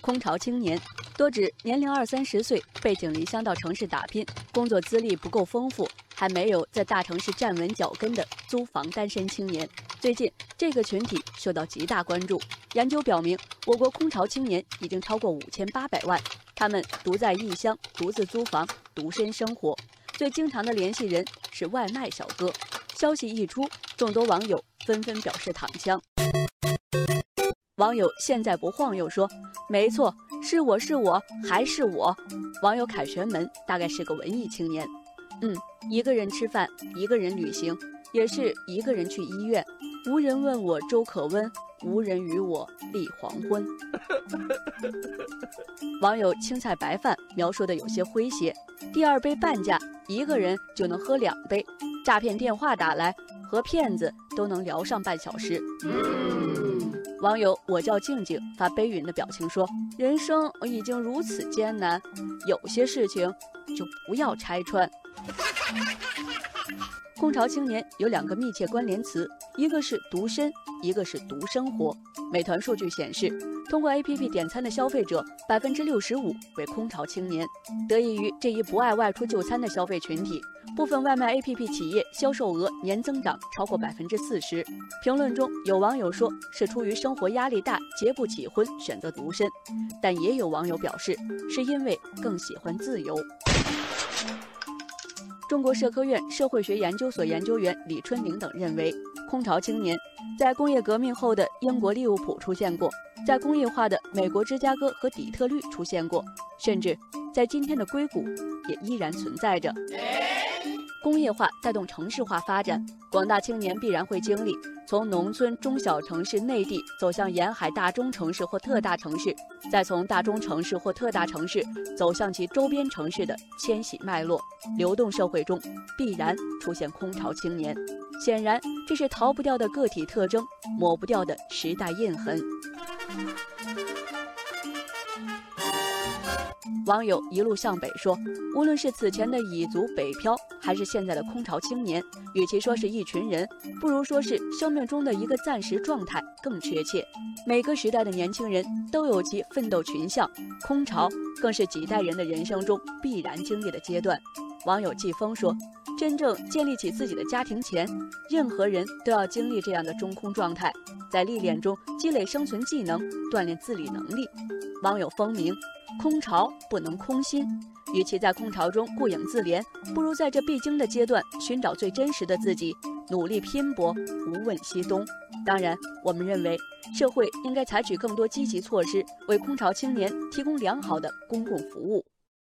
空巢青年多指年龄二三十岁，背井离乡到城市打拼，工作资历不够丰富，还没有在大城市站稳脚跟的租房单身青年。最近，这个群体受到极大关注。研究表明，我国空巢青年已经超过五千八百万，他们独在异乡，独自租房，独身生活。最经常的联系人是外卖小哥。消息一出，众多网友纷纷表示躺枪。网友现在不晃悠说：“没错，是我是我还是我。”网友凯旋门大概是个文艺青年，嗯，一个人吃饭，一个人旅行，也是一个人去医院，无人问我粥可温，无人与我立黄昏。网友青菜白饭描述的有些诙谐，第二杯半价，一个人就能喝两杯。诈骗电话打来，和骗子都能聊上半小时。网友我叫静静发悲云的表情说：“人生已经如此艰难，有些事情就不要拆穿。”空巢青年有两个密切关联词，一个是独身，一个是独生活。美团数据显示，通过 APP 点餐的消费者百分之六十五为空巢青年。得益于这一不爱外出就餐的消费群体。部分外卖 APP 企业销售额年增长超过百分之四十。评论中有网友说是出于生活压力大，结不起婚，选择独身；但也有网友表示是因为更喜欢自由。中国社科院社会学研究所研究员李春玲等认为，空巢青年在工业革命后的英国利物浦出现过，在工业化的美国芝加哥和底特律出现过，甚至在今天的硅谷也依然存在着。工业化带动城市化发展，广大青年必然会经历从农村中小城市、内地走向沿海大中城市或特大城市，再从大中城市或特大城市走向其周边城市的迁徙脉络。流动社会中必然出现空巢青年，显然这是逃不掉的个体特征，抹不掉的时代印痕。网友一路向北说：“无论是此前的蚁族北漂，还是现在的空巢青年，与其说是一群人，不如说是生命中的一个暂时状态更确切。每个时代的年轻人都有其奋斗群像，空巢更是几代人的人生中必然经历的阶段。”网友季风说：“真正建立起自己的家庭前，任何人都要经历这样的中空状态，在历练中积累生存技能，锻炼自理能力。”网友风鸣。空巢不能空心，与其在空巢中顾影自怜，不如在这必经的阶段寻找最真实的自己，努力拼搏，无问西东。当然，我们认为社会应该采取更多积极措施，为空巢青年提供良好的公共服务。